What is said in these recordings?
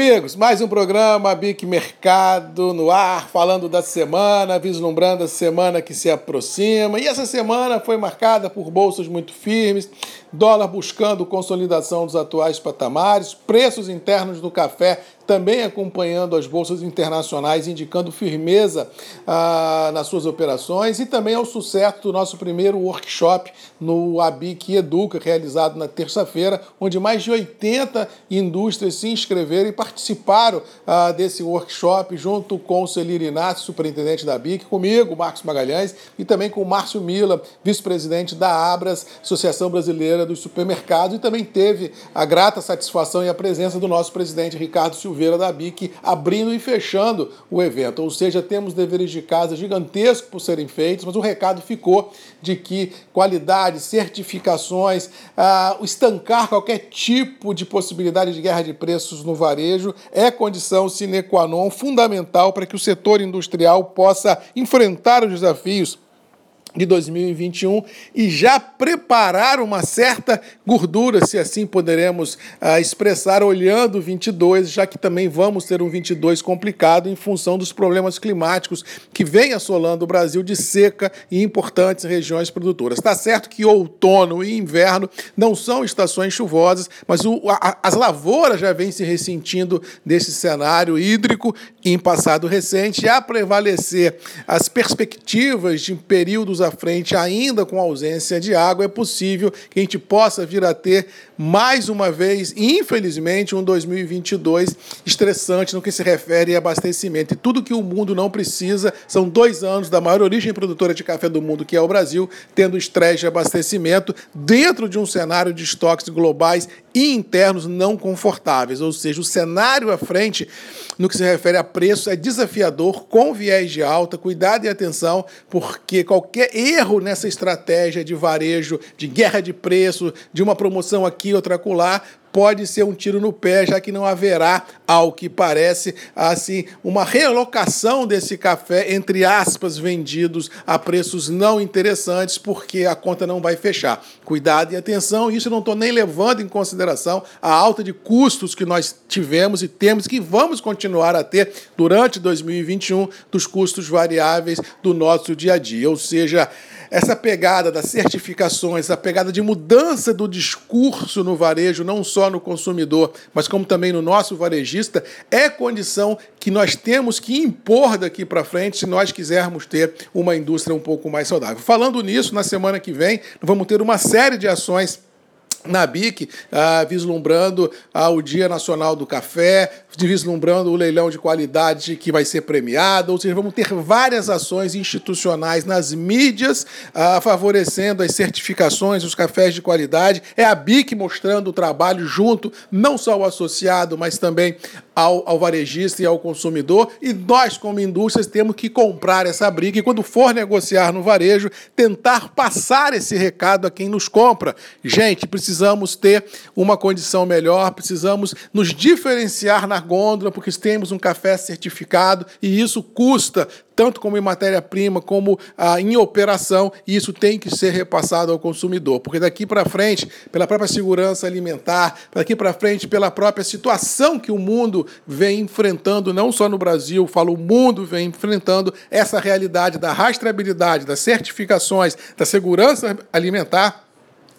Amigos, mais um programa Bic Mercado no ar, falando da semana, vislumbrando a semana que se aproxima. E essa semana foi marcada por bolsas muito firmes, dólar buscando consolidação dos atuais patamares, preços internos do café também acompanhando as bolsas internacionais, indicando firmeza ah, nas suas operações e também ao sucesso do nosso primeiro workshop no ABIC Educa, realizado na terça-feira, onde mais de 80 indústrias se inscreveram e participaram ah, desse workshop, junto com o Celir Inácio, superintendente da ABIC, comigo, Marcos Magalhães, e também com o Márcio Mila, vice-presidente da Abras, Associação Brasileira dos Supermercados, e também teve a grata satisfação e a presença do nosso presidente Ricardo Silveira Silveira da BIC abrindo e fechando o evento. Ou seja, temos deveres de casa gigantescos por serem feitos, mas o recado ficou de que qualidade, certificações, ah, estancar qualquer tipo de possibilidade de guerra de preços no varejo é condição sine qua non fundamental para que o setor industrial possa enfrentar os desafios de 2021 e já preparar uma certa gordura, se assim poderemos uh, expressar, olhando 22, já que também vamos ter um 22 complicado em função dos problemas climáticos que vem assolando o Brasil de seca em importantes regiões produtoras. Está certo que outono e inverno não são estações chuvosas, mas o, a, as lavouras já vêm se ressentindo desse cenário hídrico em passado recente, a prevalecer as perspectivas de períodos à frente, ainda com ausência de água, é possível que a gente possa vir a ter mais uma vez, infelizmente, um 2022 estressante no que se refere a abastecimento. E tudo que o mundo não precisa são dois anos da maior origem produtora de café do mundo, que é o Brasil, tendo estresse de abastecimento dentro de um cenário de estoques globais e internos não confortáveis. Ou seja, o cenário à frente, no que se refere a preço, é desafiador, com viés de alta. Cuidado e atenção, porque qualquer erro nessa estratégia de varejo, de guerra de preço, de uma promoção aqui, outra acolá, pode ser um tiro no pé, já que não haverá, ao que parece, assim, uma relocação desse café, entre aspas, vendidos a preços não interessantes, porque a conta não vai fechar. Cuidado e atenção, isso não estou nem levando em consideração a alta de custos que nós tivemos e temos, que vamos continuar a ter durante 2021, dos custos variáveis do nosso dia a dia. Ou seja, essa pegada das certificações, a pegada de mudança do discurso no varejo, não só no consumidor, mas como também no nosso varejista, é condição que nós temos que impor daqui para frente se nós quisermos ter uma indústria um pouco mais saudável. Falando nisso, na semana que vem, vamos ter uma série de ações na BIC, ah, vislumbrando ah, o Dia Nacional do Café, vislumbrando o leilão de qualidade que vai ser premiado, ou seja, vamos ter várias ações institucionais nas mídias ah, favorecendo as certificações dos cafés de qualidade. É a BIC mostrando o trabalho junto, não só ao associado, mas também ao, ao varejista e ao consumidor. E nós, como indústrias, temos que comprar essa briga e, quando for negociar no varejo, tentar passar esse recado a quem nos compra. Gente, precisamos ter uma condição melhor, precisamos nos diferenciar na gôndola, porque temos um café certificado e isso custa tanto como em matéria-prima, como ah, em operação, e isso tem que ser repassado ao consumidor, porque daqui para frente, pela própria segurança alimentar, daqui para frente, pela própria situação que o mundo vem enfrentando, não só no Brasil, falo o mundo vem enfrentando essa realidade da rastreabilidade, das certificações, da segurança alimentar,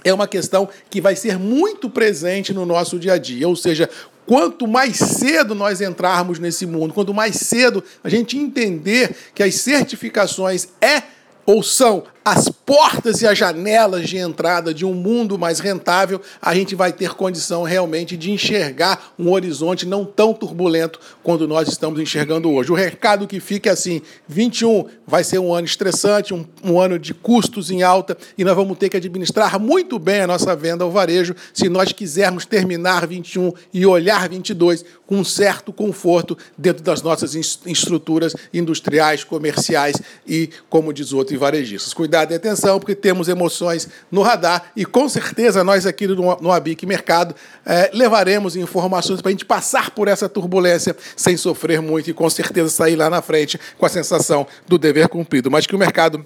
é uma questão que vai ser muito presente no nosso dia a dia. Ou seja, Quanto mais cedo nós entrarmos nesse mundo, quanto mais cedo a gente entender que as certificações é ou são as portas e as janelas de entrada de um mundo mais rentável, a gente vai ter condição realmente de enxergar um horizonte não tão turbulento quando nós estamos enxergando hoje. O recado que fica é assim: 21 vai ser um ano estressante, um, um ano de custos em alta, e nós vamos ter que administrar muito bem a nossa venda ao varejo se nós quisermos terminar 21 e olhar 22 com um certo conforto dentro das nossas estruturas industriais, comerciais e, como diz outro, varejistas. Cuidado cuidado e atenção, porque temos emoções no radar e com certeza nós aqui no, no Abic Mercado é, levaremos informações para a gente passar por essa turbulência sem sofrer muito e com certeza sair lá na frente com a sensação do dever cumprido. Mas que o mercado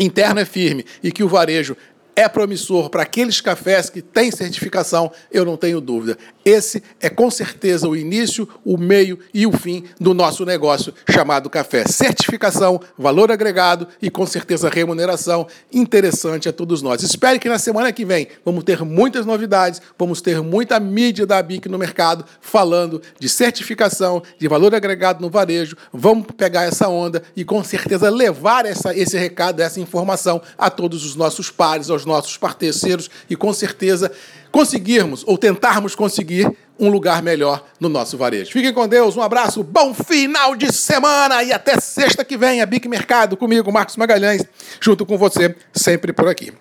interno é firme e que o varejo é promissor para aqueles cafés que têm certificação, eu não tenho dúvida. Esse é com certeza o início, o meio e o fim do nosso negócio chamado café. Certificação, valor agregado e com certeza remuneração interessante a todos nós. Espero que na semana que vem vamos ter muitas novidades, vamos ter muita mídia da BIC no mercado falando de certificação, de valor agregado no varejo. Vamos pegar essa onda e com certeza levar essa, esse recado, essa informação a todos os nossos pares, aos nossos parceiros e com certeza conseguirmos ou tentarmos conseguir um lugar melhor no nosso varejo. Fiquem com Deus, um abraço, bom final de semana e até sexta que vem, a Bic Mercado, comigo, Marcos Magalhães, junto com você, sempre por aqui.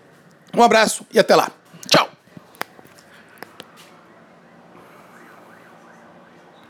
Um abraço e até lá.